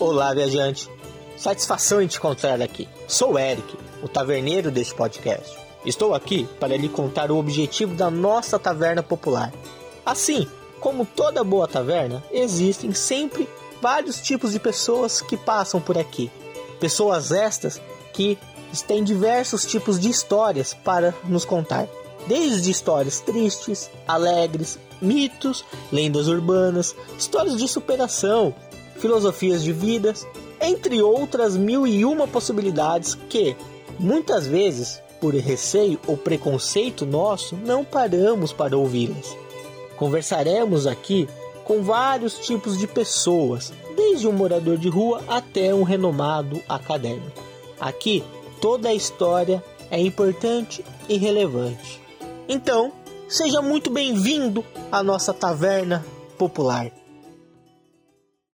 Olá, viajante. Satisfação em te encontrar aqui. Sou Eric, o taverneiro deste podcast. Estou aqui para lhe contar o objetivo da nossa taverna popular. Assim, como toda boa taverna, existem sempre vários tipos de pessoas que passam por aqui. Pessoas estas que têm diversos tipos de histórias para nos contar. Desde histórias tristes, alegres, mitos, lendas urbanas, histórias de superação, filosofias de vidas, entre outras mil e uma possibilidades que, muitas vezes, por receio ou preconceito nosso, não paramos para ouvi-las. Conversaremos aqui com vários tipos de pessoas, desde um morador de rua até um renomado acadêmico. Aqui, toda a história é importante e relevante. Então, seja muito bem-vindo à nossa taverna popular.